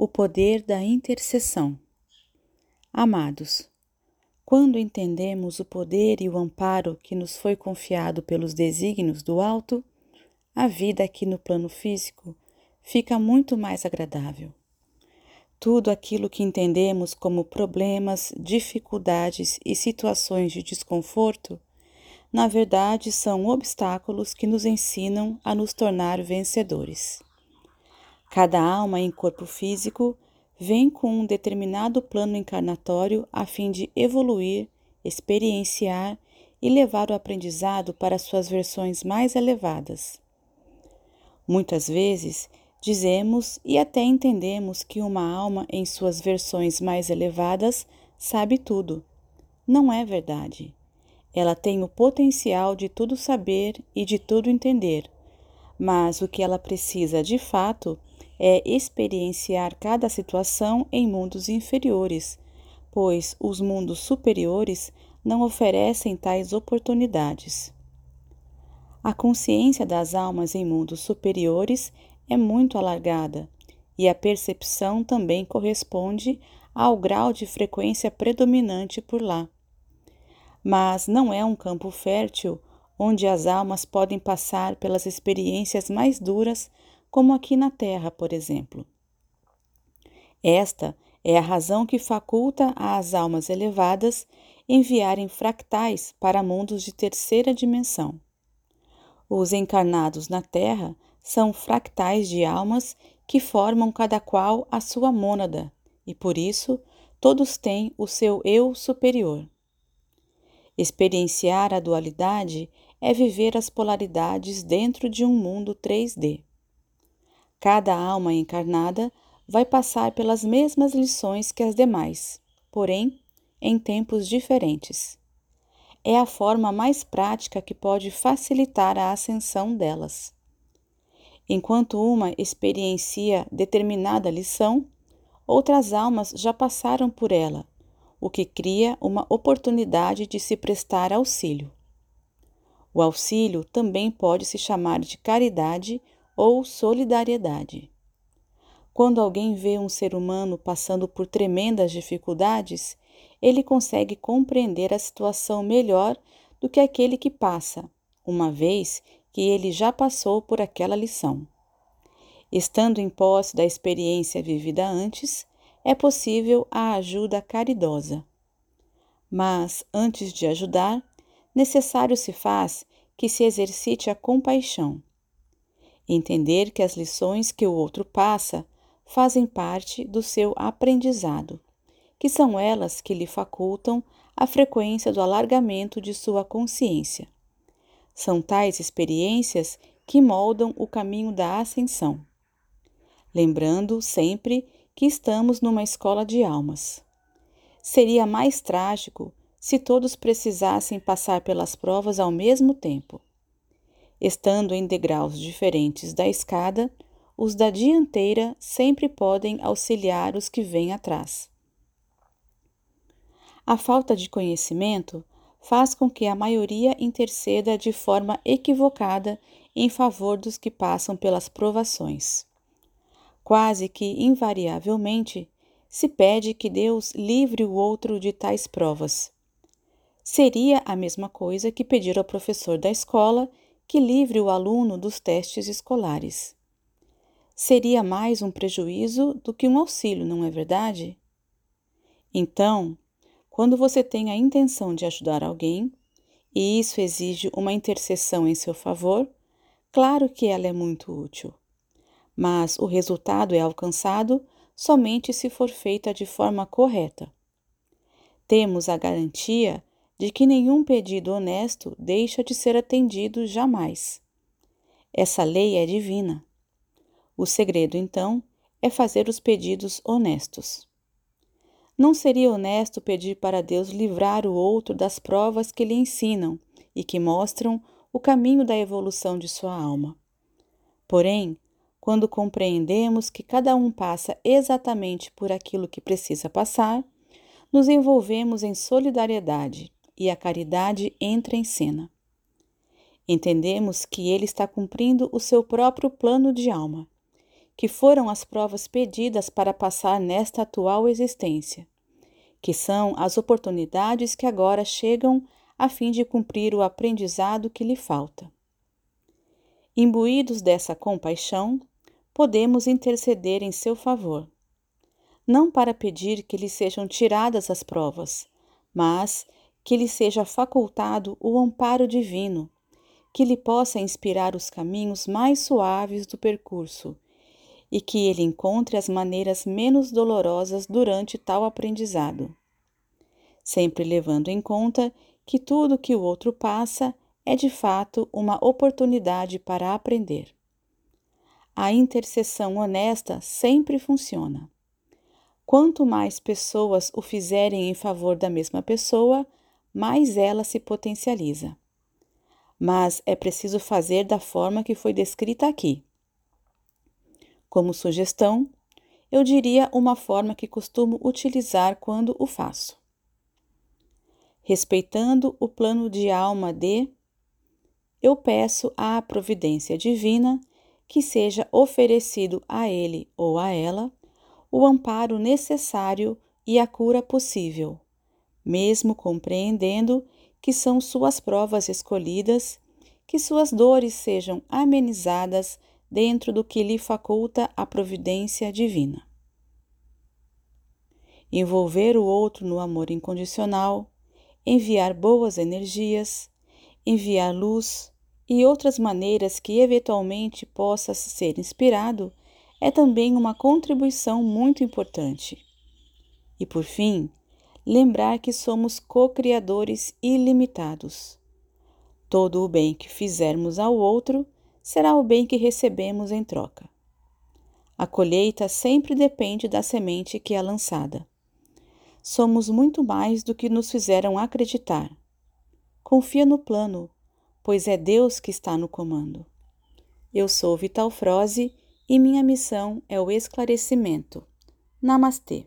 O poder da intercessão. Amados, quando entendemos o poder e o amparo que nos foi confiado pelos desígnios do alto, a vida aqui no plano físico fica muito mais agradável. Tudo aquilo que entendemos como problemas, dificuldades e situações de desconforto, na verdade são obstáculos que nos ensinam a nos tornar vencedores. Cada alma em corpo físico vem com um determinado plano encarnatório a fim de evoluir, experienciar e levar o aprendizado para suas versões mais elevadas. Muitas vezes dizemos e até entendemos que uma alma em suas versões mais elevadas sabe tudo. Não é verdade. Ela tem o potencial de tudo saber e de tudo entender, mas o que ela precisa de fato é experienciar cada situação em mundos inferiores, pois os mundos superiores não oferecem tais oportunidades. A consciência das almas em mundos superiores é muito alargada e a percepção também corresponde ao grau de frequência predominante por lá. Mas não é um campo fértil onde as almas podem passar pelas experiências mais duras como aqui na Terra, por exemplo. Esta é a razão que faculta às almas elevadas enviarem fractais para mundos de terceira dimensão. Os encarnados na Terra são fractais de almas que formam cada qual a sua mônada, e por isso todos têm o seu eu superior. Experienciar a dualidade é viver as polaridades dentro de um mundo 3D. Cada alma encarnada vai passar pelas mesmas lições que as demais, porém em tempos diferentes. É a forma mais prática que pode facilitar a ascensão delas. Enquanto uma experiencia determinada lição, outras almas já passaram por ela, o que cria uma oportunidade de se prestar auxílio. O auxílio também pode se chamar de caridade ou solidariedade. Quando alguém vê um ser humano passando por tremendas dificuldades, ele consegue compreender a situação melhor do que aquele que passa, uma vez que ele já passou por aquela lição. Estando em posse da experiência vivida antes, é possível a ajuda caridosa. Mas, antes de ajudar, necessário se faz que se exercite a compaixão. Entender que as lições que o outro passa fazem parte do seu aprendizado, que são elas que lhe facultam a frequência do alargamento de sua consciência. São tais experiências que moldam o caminho da ascensão. Lembrando sempre que estamos numa escola de almas. Seria mais trágico se todos precisassem passar pelas provas ao mesmo tempo. Estando em degraus diferentes da escada, os da dianteira sempre podem auxiliar os que vêm atrás. A falta de conhecimento faz com que a maioria interceda de forma equivocada em favor dos que passam pelas provações. Quase que invariavelmente se pede que Deus livre o outro de tais provas. Seria a mesma coisa que pedir ao professor da escola que livre o aluno dos testes escolares. Seria mais um prejuízo do que um auxílio, não é verdade? Então, quando você tem a intenção de ajudar alguém, e isso exige uma intercessão em seu favor, claro que ela é muito útil. Mas o resultado é alcançado somente se for feita de forma correta. Temos a garantia de que nenhum pedido honesto deixa de ser atendido jamais. Essa lei é divina. O segredo, então, é fazer os pedidos honestos. Não seria honesto pedir para Deus livrar o outro das provas que lhe ensinam e que mostram o caminho da evolução de sua alma. Porém, quando compreendemos que cada um passa exatamente por aquilo que precisa passar, nos envolvemos em solidariedade e a caridade entra em cena. Entendemos que ele está cumprindo o seu próprio plano de alma, que foram as provas pedidas para passar nesta atual existência, que são as oportunidades que agora chegam a fim de cumprir o aprendizado que lhe falta. Imbuídos dessa compaixão, podemos interceder em seu favor, não para pedir que lhe sejam tiradas as provas, mas que lhe seja facultado o amparo divino, que lhe possa inspirar os caminhos mais suaves do percurso e que ele encontre as maneiras menos dolorosas durante tal aprendizado. Sempre levando em conta que tudo que o outro passa é de fato uma oportunidade para aprender. A intercessão honesta sempre funciona. Quanto mais pessoas o fizerem em favor da mesma pessoa, mais ela se potencializa. Mas é preciso fazer da forma que foi descrita aqui. Como sugestão, eu diria uma forma que costumo utilizar quando o faço. Respeitando o plano de alma de eu peço à providência divina que seja oferecido a ele ou a ela o amparo necessário e a cura possível, mesmo compreendendo que são suas provas escolhidas, que suas dores sejam amenizadas dentro do que lhe faculta a providência divina. Envolver o outro no amor incondicional, enviar boas energias, enviar luz e outras maneiras que eventualmente possa ser inspirado é também uma contribuição muito importante. E por fim, lembrar que somos co-criadores ilimitados. Todo o bem que fizermos ao outro será o bem que recebemos em troca. A colheita sempre depende da semente que é lançada. Somos muito mais do que nos fizeram acreditar. Confia no plano, pois é Deus que está no comando. Eu sou Vital Froze e minha missão é o esclarecimento. Namastê.